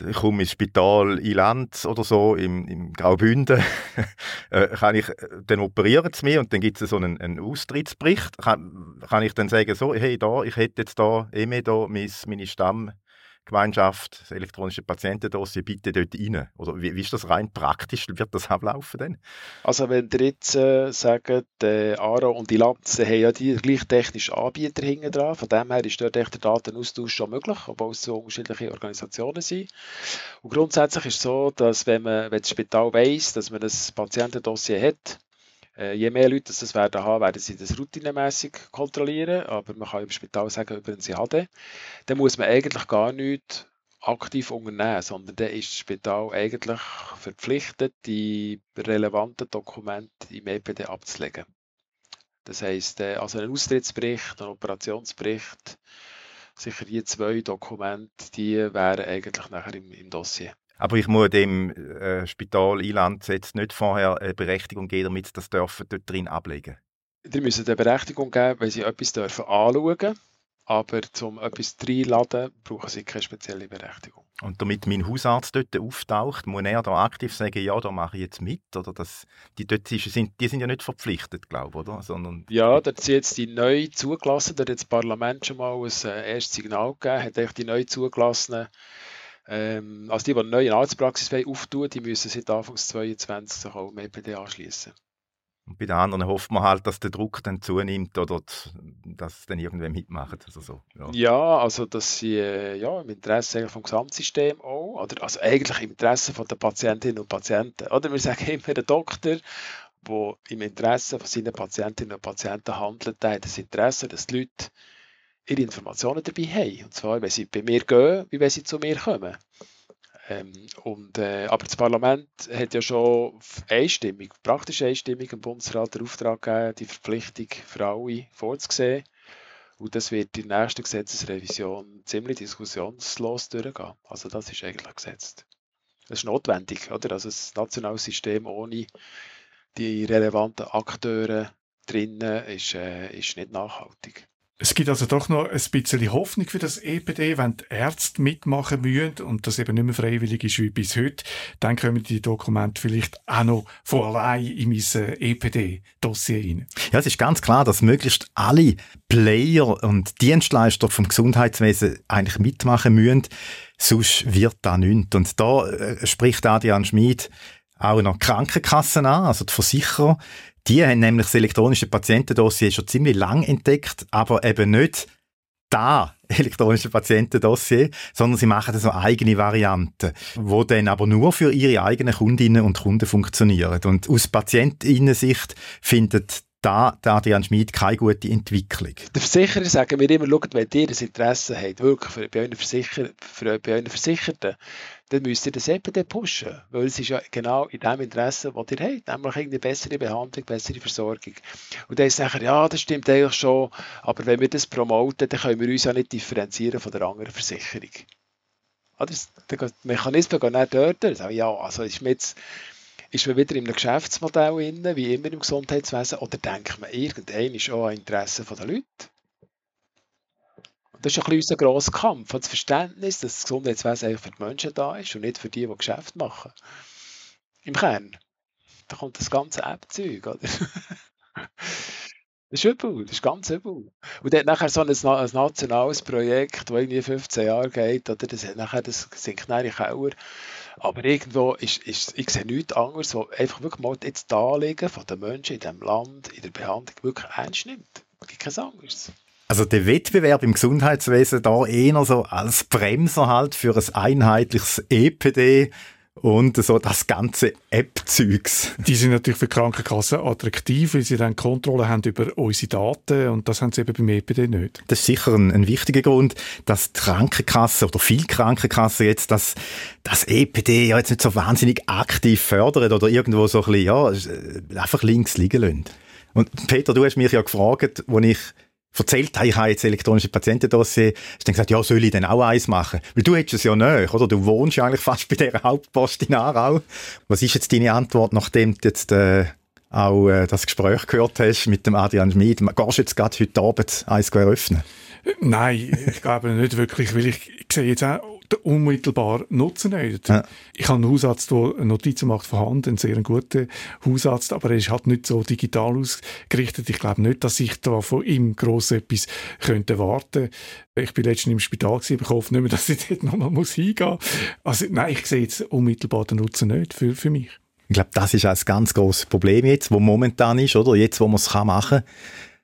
Speaker 4: ich komme ins Spital in Land oder so, im, im Graubünden, äh, kann ich, dann operieren sie mich und dann gibt es so einen, einen Austrittsbericht. Kann, kann ich dann sagen, so, hey, da, ich hätte jetzt da, eh da, meine Stamm, Stammgemeinschaft, das elektronische Patientendossier, bitte dort rein? Oder wie, wie ist das rein praktisch? Wird das ablaufen denn?
Speaker 5: Also wenn ihr jetzt äh, sagt, äh, Aro und die Lanze haben ja die gleich technischen Anbieter hinten dran, von dem her ist dort der Datenaustausch schon möglich, obwohl es so unterschiedliche Organisationen sind. Und grundsätzlich ist es so, dass wenn, man, wenn das Spital weiss, dass man ein Patientendossier hat, je mehr Leute das werden haben, werden sie das routinemäßig kontrollieren, aber man kann im Spital sagen, über ein CHD. Dann muss man eigentlich gar nichts aktiv unternehmen, sondern dann ist das Spital eigentlich verpflichtet, die relevanten Dokumente im EPD abzulegen. Das heisst, äh, also ein Austrittsbericht, ein Operationsbericht, sicher die zwei Dokumente, die wären eigentlich nachher im, im Dossier.
Speaker 4: Aber ich muss dem äh, Spital Eiland jetzt nicht vorher eine Berechtigung geben, damit das dürfen dort drin ablegen.
Speaker 5: Die müssen eine Berechtigung geben, wenn sie etwas dürfen anschauen aber zum etwas reinladen brauchen sie keine spezielle Berechtigung.
Speaker 4: Und damit mein Hausarzt dort auftaucht, muss er da aktiv sagen, ja, da mache ich jetzt mit? Oder das, die dort sind, die sind ja nicht verpflichtet, glaube ich, oder? Sondern
Speaker 5: ja, da sind jetzt die neu zugelassen, da hat das Parlament schon mal ein äh, erstes Signal gegeben, hat die neu zugelassenen ähm, also die, die eine neue Arztpraxis auftun die müssen seit Anfang 2022 sich auch EPD anschließen.
Speaker 4: Und bei den anderen hofft man halt, dass der Druck dann zunimmt oder dass es dann irgendwer mitmacht. Also so,
Speaker 5: ja. ja. also dass sie äh, ja, im Interesse vom Gesamtsystem auch, oder also eigentlich im Interesse von der Patientinnen und Patienten. Oder wir sagen immer, der Doktor, der im Interesse von seinen Patientinnen und Patienten handelt, hat das Interesse, dass die Leute ihre Informationen dabei haben. Und zwar, wenn sie bei mir gehen, wie wenn sie zu mir kommen. Ähm, und, äh, aber das Parlament hat ja schon einstimmig, praktisch einstimmig im Bundesrat den Auftrag gegeben, die Verpflichtung für alle vorzusehen. Und das wird in der nächsten Gesetzesrevision ziemlich diskussionslos durchgehen. Also das ist eigentlich gesetzt. Das ist notwendig, oder? Also das nationale System ohne die relevanten Akteure drinnen ist, äh, ist nicht nachhaltig.
Speaker 2: Es gibt also doch noch ein bisschen Hoffnung für das EPD, wenn die Ärzte mitmachen müssen und das eben nicht mehr freiwillig ist wie bis heute, dann kommen die Dokumente vielleicht auch noch von allein in mein EPD-Dossier rein.
Speaker 4: Ja, es ist ganz klar, dass möglichst alle Player und Dienstleister vom Gesundheitswesen eigentlich mitmachen müssen, sonst wird da nichts. Und da äh, spricht Adrian Schmid auch noch Krankenkassen an, also die Versicherer, die haben nämlich das elektronische Patientendossier schon ziemlich lang entdeckt, aber eben nicht da elektronische Patientendossier, sondern sie machen so eigene Varianten, wo dann aber nur für ihre eigenen Kundinnen und Kunden funktionieren. Und aus Patientinnensicht findet da der Adrian Schmid keine gute Entwicklung.
Speaker 5: Der Versicherer sagen wir immer, schaut, wenn ihr ein Interesse habt, wirklich für, bei, euren für, bei euren Versicherten, dann müsst ihr das EPD pushen, weil es ist ja genau in dem Interesse, was ihr habt, nämlich eine bessere Behandlung, bessere Versorgung. Und dann sagen ja, das stimmt eigentlich schon, aber wenn wir das promoten, dann können wir uns ja nicht differenzieren von der anderen Versicherung. Ah, der Mechanismus geht nicht dort. Ja, also ist mir jetzt ist man wieder in einem Geschäftsmodell inne, wie immer im Gesundheitswesen, oder denkt man irgendein ist auch ein Interesse der Leute? Das ist ein bisschen unser grosser Kampf, das Verständnis, dass das Gesundheitswesen eigentlich für die Menschen da ist und nicht für die, die Geschäft machen. Im Kern. Da kommt das ganze App-Zeug, oder? Das ist übel, das ist ganz übel. Und dann nachher so ein, ein nationales Projekt, das irgendwie 15 Jahre geht, oder das, nachher, das sinkt nachher in Keller. Aber irgendwo ist, ist, ich sehe nichts anderes, was einfach wirklich mal jetzt die Anliegen von den Menschen in diesem Land, in der Behandlung wirklich ernst nimmt. Es gibt kein anderes.
Speaker 4: Also der Wettbewerb im Gesundheitswesen da eher so als Bremser halt für ein einheitliches EPD und so das ganze App-Zeugs.
Speaker 2: Die sind natürlich für Krankenkassen attraktiv, weil sie dann Kontrolle haben über unsere Daten und das haben sie eben beim EPD nicht.
Speaker 4: Das ist sicher ein, ein wichtiger Grund, dass die Krankenkassen oder viele Krankenkassen jetzt das, das EPD ja jetzt nicht so wahnsinnig aktiv fördern oder irgendwo so ein bisschen, ja, äh, einfach links liegen lassen. Und Peter, du hast mich ja gefragt, wo ich erzählt habe, ich habe jetzt elektronische Patientendossier, hast dann gesagt, ja, soll ich denn auch eins machen? Weil du hättest es ja nicht, oder? Du wohnst ja eigentlich fast bei dieser Hauptpost in Aarau. Was ist jetzt deine Antwort, nachdem du jetzt äh, auch äh, das Gespräch gehört hast mit dem Adrian Schmid? Gehst du jetzt gerade heute Abend eins eröffnen?
Speaker 2: Nein, ich glaube nicht wirklich, weil ich, ich sehe jetzt auch unmittelbar Nutzen nicht. Ja. Ich habe einen Hausarzt, der Notizen macht von Hand, einen sehr guten Hausarzt, aber er ist halt nicht so digital ausgerichtet. Ich glaube nicht, dass ich da von ihm gross etwas könnte warten ich bin letztens im Spital gewesen, ich hoffe nicht mehr, dass ich dort nochmal hingehen muss. Also nein, ich sehe jetzt unmittelbar den Nutzen nicht für, für mich.
Speaker 4: Ich glaube, das ist ein ganz großes Problem jetzt, wo momentan ist, oder? Jetzt, wo man es machen kann,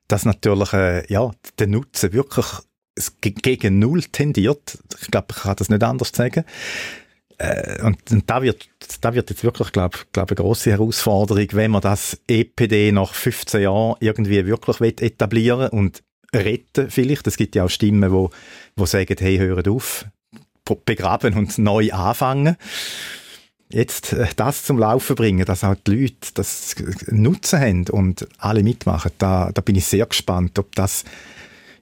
Speaker 4: dass natürlich, äh, ja, der Nutzen wirklich gegen Null tendiert. Ich glaube, ich kann das nicht anders sagen. Äh, und, und da wird, da wird jetzt wirklich, glaube glaub, eine grosse Herausforderung, wenn man das EPD nach 15 Jahren irgendwie wirklich etablieren und retten vielleicht. Es gibt ja auch Stimmen, wo, wo sagen, hey, hört auf, begraben und neu anfangen jetzt äh, das zum Laufen bringen, dass auch die Leute das Nutzen haben und alle mitmachen, da, da bin ich sehr gespannt, ob das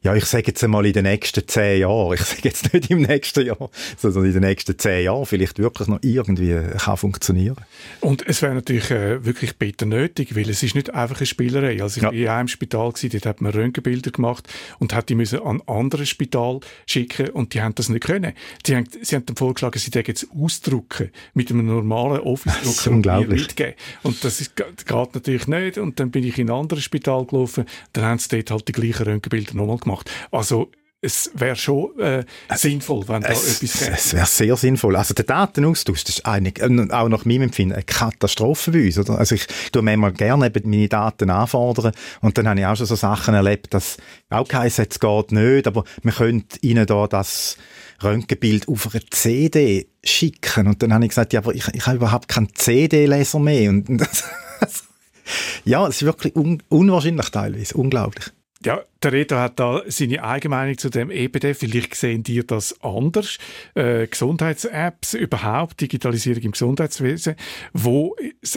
Speaker 4: ja, ich sage jetzt einmal in den nächsten zehn Jahren, ich sage jetzt nicht im nächsten Jahr, sondern in den nächsten zehn Jahren vielleicht wirklich noch irgendwie kann funktionieren.
Speaker 2: Und es wäre natürlich äh, wirklich bitter nötig, weil es ist nicht einfach eine Spielerei. Also ich ja. war in einem Spital, gewesen, dort hat man Röntgenbilder gemacht und hat die müssen an ein anderes Spital schicken und die haben das nicht können. Die haben, sie haben dann vorgeschlagen, sie jetzt ausdrucken mit einem normalen Office-Drucker
Speaker 4: und mir mitgeben.
Speaker 2: Und das ist, geht natürlich nicht und dann bin ich in ein anderes Spital gelaufen, dann haben sie dort halt die gleichen Röntgenbilder nochmal gemacht gemacht. Also es wäre schon äh, sinnvoll, wenn da
Speaker 4: es,
Speaker 2: etwas
Speaker 4: käme. Es wäre sehr sinnvoll. Also der Datenaustausch, das ist eigentlich, äh, auch nach meinem Empfinden eine Katastrophe bei uns. Oder? Also ich tue manchmal gerne eben meine Daten anfordern und dann habe ich auch schon so Sachen erlebt, dass auch heisst, es geht nicht, aber man könnte ihnen da das Röntgenbild auf eine CD schicken. Und dann habe ich gesagt, ja, aber ich, ich habe überhaupt keinen CD-Leser mehr. Und das, ja, es ist wirklich un unwahrscheinlich teilweise, unglaublich.
Speaker 2: Ja, der Reto hat da seine eigene Meinung zu dem EPD. Vielleicht sehen dir das anders. Äh, Gesundheits-Apps, überhaupt Digitalisierung im Gesundheitswesen. Wo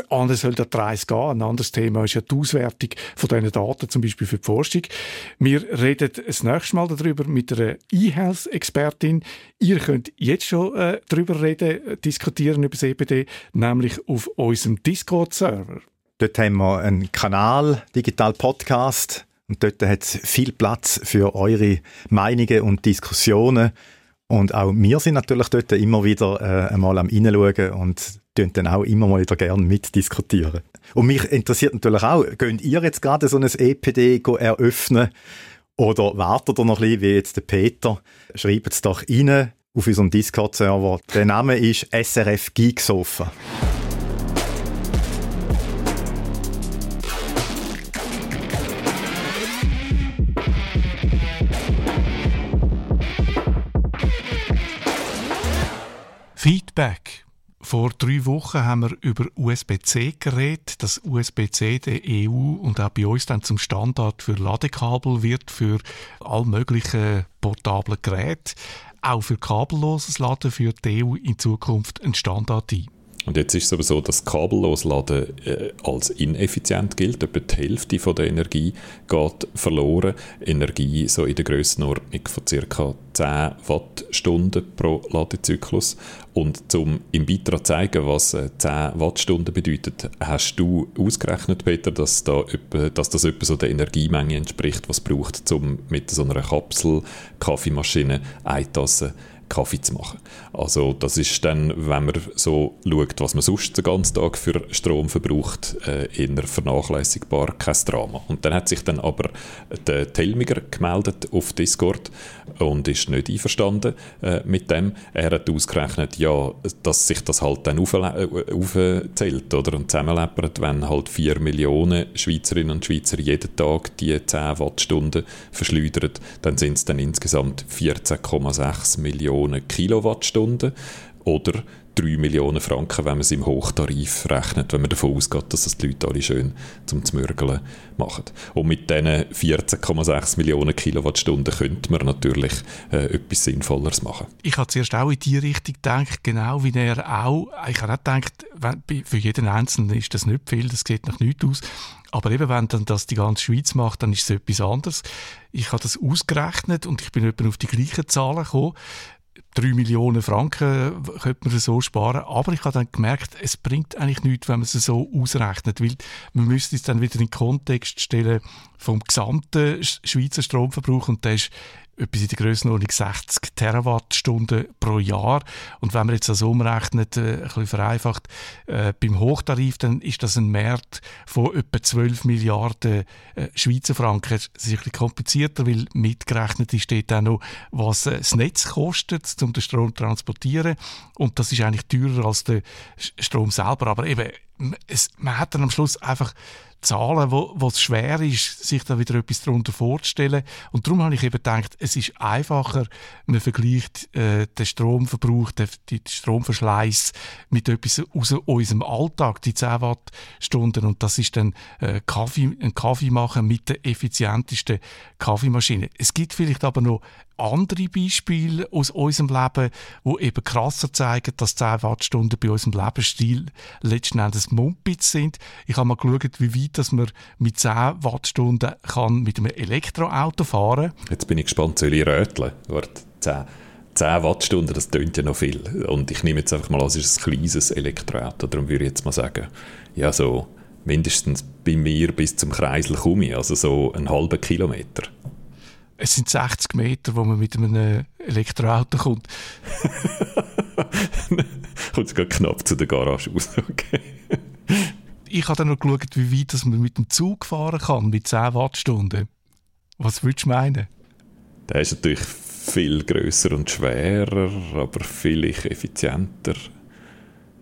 Speaker 2: anders soll der Preis gehen? Ein anderes Thema ist ja die Auswertung von diesen Daten, zum Beispiel für die Forschung. Wir reden das nächste Mal darüber mit einer E-Health-Expertin. Ihr könnt jetzt schon äh, darüber reden, diskutieren über das EPD, nämlich auf unserem Discord-Server.
Speaker 4: Dort haben wir einen Kanal, Digital Podcast und dort hat es viel Platz für eure Meinungen und Diskussionen. Und auch wir sind natürlich dort immer wieder äh, einmal am Reinschauen und dann auch immer mal wieder gerne mitdiskutieren. Und mich interessiert natürlich auch, könnt ihr jetzt gerade so ein EPD eröffnen oder wartet ihr noch ein bisschen, wie jetzt der Peter? Schreibt es doch rein auf unserem Discord-Server. Der Name ist SRF Geeksofa.
Speaker 2: Feedback. Vor drei Wochen haben wir über USB-C geredet, dass USB-C der EU und auch bei uns dann zum Standard für Ladekabel wird für all möglichen portablen Geräte. Auch für kabelloses Laden führt die EU in Zukunft einen Standard ein.
Speaker 3: Und jetzt ist es aber so, dass kabellos Laden äh, als ineffizient gilt. Etwa die Hälfte von der Energie geht verloren. Energie so in der Grössenordnung von ca. 10 Wattstunden pro Ladezyklus. Und um im Beitrag zu zeigen, was 10 äh, Wattstunden bedeutet, hast du ausgerechnet, Peter, dass, da dass das etwa so der Energiemenge entspricht, was braucht, um mit so einer Kapsel Kaffeemaschine eine Tasse Kaffee zu machen. Also das ist dann, wenn man so schaut, was man sonst den ganzen Tag für Strom verbraucht, äh, eher vernachlässigbar, kein Drama. Und dann hat sich dann aber der Telmiger gemeldet auf Discord und ist nicht einverstanden äh, mit dem. Er hat ausgerechnet, ja, dass sich das halt dann äh, aufzählt oder, und zusammenleppert, wenn halt 4 Millionen Schweizerinnen und Schweizer jeden Tag die 10 Wattstunden verschleudern, dann sind es dann insgesamt 14,6 Millionen Millionen Kilowattstunden oder 3 Millionen Franken, wenn man es im Hochtarif rechnet, wenn man davon ausgeht, dass das die Leute alle schön zum Zmürgeln machen. Und mit diesen 14,6 Millionen Kilowattstunden könnte man natürlich äh, etwas Sinnvolleres machen.
Speaker 2: Ich habe zuerst auch in die Richtung gedacht, genau wie er auch. Ich habe auch gedacht, wenn, für jeden Einzelnen ist das nicht viel, das sieht nach nichts aus. Aber eben, wenn dann das die ganze Schweiz macht, dann ist es etwas anderes. Ich habe das ausgerechnet und ich bin etwa auf die gleichen Zahlen gekommen. 3 Millionen Franken könnte man so sparen. Aber ich habe dann gemerkt, es bringt eigentlich nichts, wenn man es so ausrechnet, weil man müsste es dann wieder in den Kontext stellen vom gesamten Schweizer Stromverbrauch und der ist etwas in der Grössenordnung 60 Terawattstunden pro Jahr. Und wenn man jetzt das umrechnet, äh, ein bisschen vereinfacht, äh, beim Hochtarif, dann ist das ein Markt von etwa 12 Milliarden äh, Schweizer Franken. Das ist ein bisschen komplizierter, weil mitgerechnet ist dort auch noch, was äh, das Netz kostet, um den Strom zu transportieren. Und das ist eigentlich teurer als der Strom selber. Aber eben, es, man hat dann am Schluss einfach Zahlen, wo, es schwer ist, sich da wieder etwas darunter vorzustellen. Und darum habe ich eben gedacht, es ist einfacher, man vergleicht äh, den Stromverbrauch, den, den Stromverschleiß mit etwas aus unserem Alltag, die 10 Wattstunden. Und das ist dann äh, Kaffee, ein Kaffee machen mit der effizientesten Kaffeemaschine. Es gibt vielleicht aber noch andere Beispiele aus unserem Leben, wo eben krasser zeigen, dass 10 Wattstunden bei unserem Lebensstil letzten Endes Mumpitz sind. Ich habe mal geschaut, wie weit dass man mit 10 Wattstunden kann mit einem Elektroauto fahren
Speaker 3: kann. Jetzt bin ich gespannt, soll ich röteln? 10, 10 Wattstunden, das tönt ja noch viel. Und ich nehme jetzt einfach mal an, es ist ein kleines Elektroauto. Darum würde ich jetzt mal sagen, ja so mindestens bei mir bis zum Kreisel komme ich, also so einen halben Kilometer.
Speaker 2: Es sind 60 Meter, wo man mit einem Elektroauto kommt.
Speaker 3: kommt es knapp zu der Garage aus. Okay.
Speaker 2: ich habe dann noch geschaut, wie weit dass man mit dem Zug fahren kann, mit 10 Wattstunden. Was würdest du meinen?
Speaker 3: Der ist natürlich viel größer und schwerer, aber vielleicht effizienter.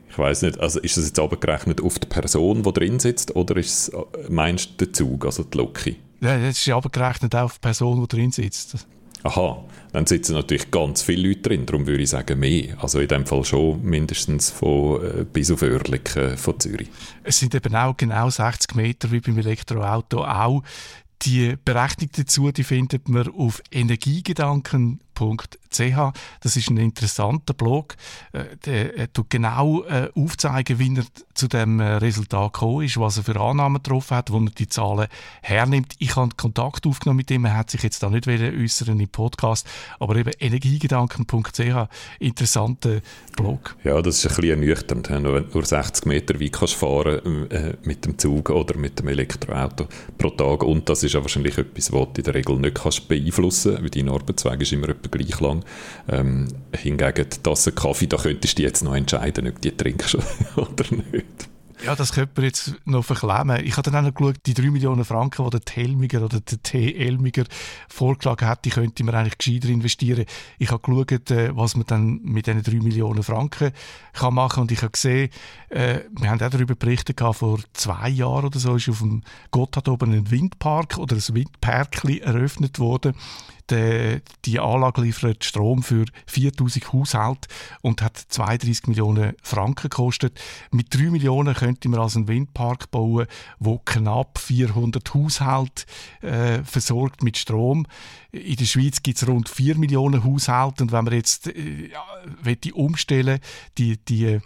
Speaker 3: Ich weiß nicht, also ist das jetzt abgerechnet auf die Person, die drin sitzt, oder ist es, meinst du den Zug, also die Loki?
Speaker 2: Ja, das ist abgerechnet auf die Person, die drin sitzt.
Speaker 3: Aha, dann sitzen natürlich ganz viele Leute drin, darum würde ich sagen mehr. Also in dem Fall schon mindestens von äh, bis auf Oerlikon von Zürich.
Speaker 2: Es sind eben auch genau 60 Meter wie beim Elektroauto auch. Die Berechnung dazu die findet man auf energiegedanken.ch ch. Das ist ein interessanter Blog. Äh, der tut genau äh, aufzeigen, wie er zu dem äh, Resultat gekommen ist, was er für Annahmen getroffen hat, wo er die Zahlen hernimmt. Ich habe Kontakt aufgenommen mit ihm. Er hat sich jetzt da nicht äußern im Podcast, aber eben energiegedanken.ch, interessanter Blog.
Speaker 3: Ja, das ist ein bisschen ernüchternd, wenn du nur 60 Meter weit kannst fahren äh, mit dem Zug oder mit dem Elektroauto pro Tag und das ist ja wahrscheinlich etwas, was du in der Regel nicht kannst beeinflussen kannst, weil dein Arbeitsweg ist immer etwa gleich lang. Ähm, hingegen die Tasse Kaffee, da könntest du jetzt noch entscheiden, ob du die trinkst oder nicht.
Speaker 2: Ja, das könnte man jetzt noch verklemmen. Ich habe dann auch noch geschaut, die 3 Millionen Franken, die der Telmiger oder der T. Elmiger vorgeschlagen hat, die könnte man eigentlich gescheiter investieren. Ich habe geschaut, äh, was man dann mit diesen 3 Millionen Franken kann machen und ich habe gesehen, äh, wir haben auch darüber berichtet, gehabt, vor zwei Jahren oder so ist auf dem Gotthard oben ein Windpark oder ein Windparkli eröffnet worden die, die Anlage liefert Strom für 4000 Haushalte und hat 32 Millionen Franken gekostet. Mit 3 Millionen könnte man also einen Windpark bauen, wo knapp 400 Haushalte äh, versorgt mit Strom. In der Schweiz gibt es rund 4 Millionen Haushalte und wenn man jetzt äh, ja, umstellen die, die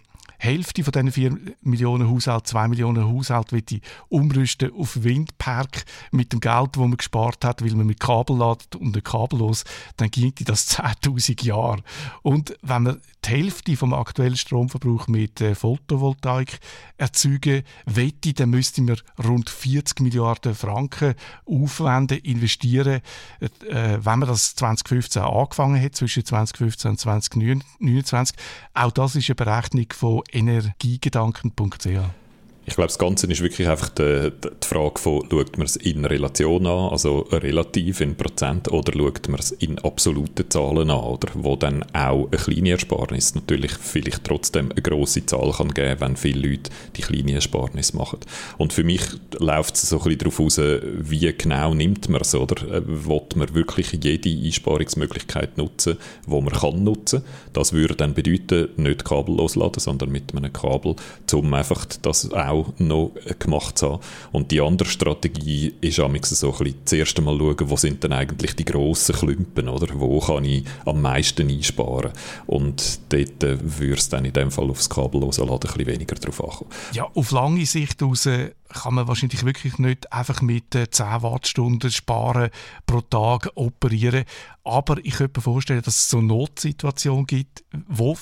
Speaker 2: Hälfte von diesen 4 Millionen Haushalten, 2 Millionen Haushalte, wird umrüsten auf Windpark mit dem Geld, das man gespart hat, weil man mit Kabel ladet und kabellos, dann ging das 10.000 Jahre. Und wenn man die Hälfte vom aktuellen Stromverbrauch mit äh, Photovoltaik erzeugen wette, dann müsste man rund 40 Milliarden Franken aufwenden, investieren. Äh, wenn man das 2015 angefangen hat, zwischen 2015 und 2029, auch das ist eine Berechnung von energiegedanken.ch.
Speaker 3: Ich glaube, das Ganze ist wirklich einfach die, die Frage von, schaut man es in Relation an, also relativ in Prozent, oder schaut man es in absoluten Zahlen an, oder? Wo dann auch eine kleine Ersparnis natürlich vielleicht trotzdem eine grosse Zahl kann geben, wenn viele Leute die kleine Ersparnis machen. Und für mich läuft es so ein bisschen darauf aus, wie genau nimmt man es, oder? Äh, will man wirklich jede Einsparungsmöglichkeit nutzen, wo man kann nutzen? Das würde dann bedeuten, nicht kabellos laden, sondern mit einem Kabel, um einfach das auch auch noch gemacht zu haben. Und die andere Strategie ist so ein bisschen zuerst einmal schauen, wo sind denn eigentlich die grossen Klümpen, oder? Wo kann ich am meisten einsparen? Und dort äh, würde es dann in dem Fall aufs kabellose Laden ein bisschen weniger drauf ankommen.
Speaker 2: Ja, auf lange Sicht raus kann man wahrscheinlich wirklich nicht einfach mit 10 äh, Wattstunden sparen pro Tag operieren. Aber ich könnte mir vorstellen, dass es so eine Notsituation gibt, wo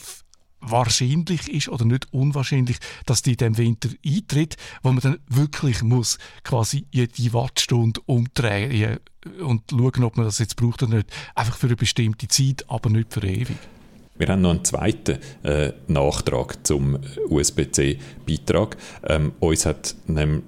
Speaker 2: wahrscheinlich ist oder nicht unwahrscheinlich, dass die dem Winter eintritt, wo man dann wirklich muss quasi jede Wattstunde umdrehen und schauen, ob man das jetzt braucht oder nicht. Einfach für eine bestimmte Zeit, aber nicht für ewig.
Speaker 3: Wir haben noch einen zweiten äh, Nachtrag zum USB-C-Beitrag. Ähm, uns hat ähm,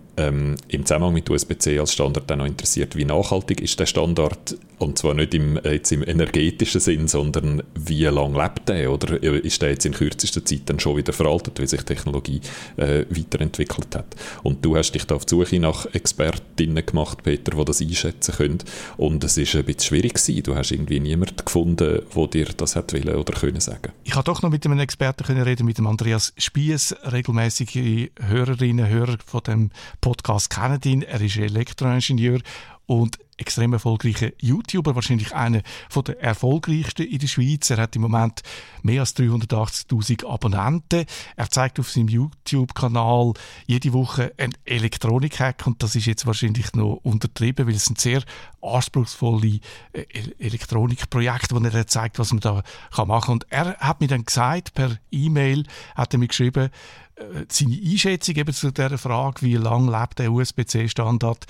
Speaker 3: im Zusammenhang mit USB-C als Standard dann noch interessiert, wie nachhaltig ist der Standard und zwar nicht im, jetzt im energetischen Sinn, sondern wie lange lebt der oder ist der jetzt in kürzester Zeit dann schon wieder veraltet, weil sich Technologie äh, weiterentwickelt hat. Und du hast dich da auf die Suche nach Expertinnen gemacht, Peter, die das einschätzen können und es ist ein bisschen schwierig gewesen. Du hast irgendwie niemanden gefunden, der dir das hat wollen oder können sagen.
Speaker 2: Ich habe doch noch mit einem Experten können reden, mit dem Andreas Spies, regelmäßige Hörerinnen und Hörer von dem Podcast kennen ihn. Er ist Elektroingenieur und extrem erfolgreicher YouTuber, wahrscheinlich einer der erfolgreichsten in der Schweiz. Er hat im Moment mehr als 380.000 Abonnenten. Er zeigt auf seinem YouTube-Kanal jede Woche ein Elektronik-Hack und das ist jetzt wahrscheinlich noch untertrieben, weil es sind sehr anspruchsvolle äh, Elektronikprojekte, wo er zeigt, was man da machen kann. Und er hat mir dann gesagt, per E-Mail hat er mir geschrieben, äh, seine Einschätzung eben zu der Frage, wie lange lebt der USB-C-Standard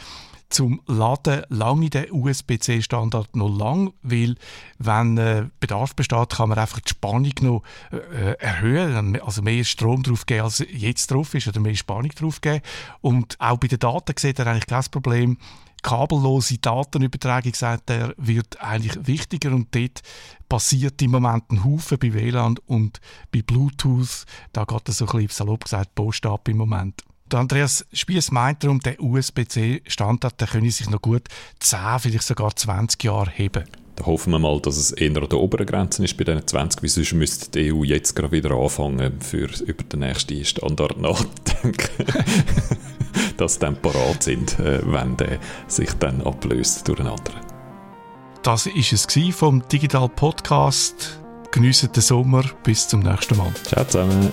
Speaker 2: zum Laden lange der USB-C-Standard noch lang, weil wenn äh, Bedarf besteht, kann man einfach die Spannung noch äh, erhöhen, also mehr Strom drauf geben, als jetzt drauf ist, oder mehr Spannung drauf geben. Und auch bei den Daten sieht er eigentlich kein Problem kabellose Datenübertragung, sagt er, wird eigentlich wichtiger und dort passiert im Moment ein Haufen bei WLAN und bei Bluetooth. Da geht es so ein bisschen, salopp gesagt, Post ab im Moment. Der Andreas Spiess meint darum, der USB-C-Standard der könne sich noch gut 10, vielleicht sogar 20 Jahre heben.
Speaker 3: Da hoffen wir mal, dass es eher an der oberen Grenze ist bei diesen 20, weil sonst müsste die EU jetzt gerade wieder anfangen, für über den nächsten Standard nachzudenken. dass sie dann parat sind, äh, wenn der sich dann ablöst durch einen anderen.
Speaker 2: Das war es vom Digital Podcast. Geniessen den Sommer. Bis zum nächsten Mal.
Speaker 3: Ciao zusammen.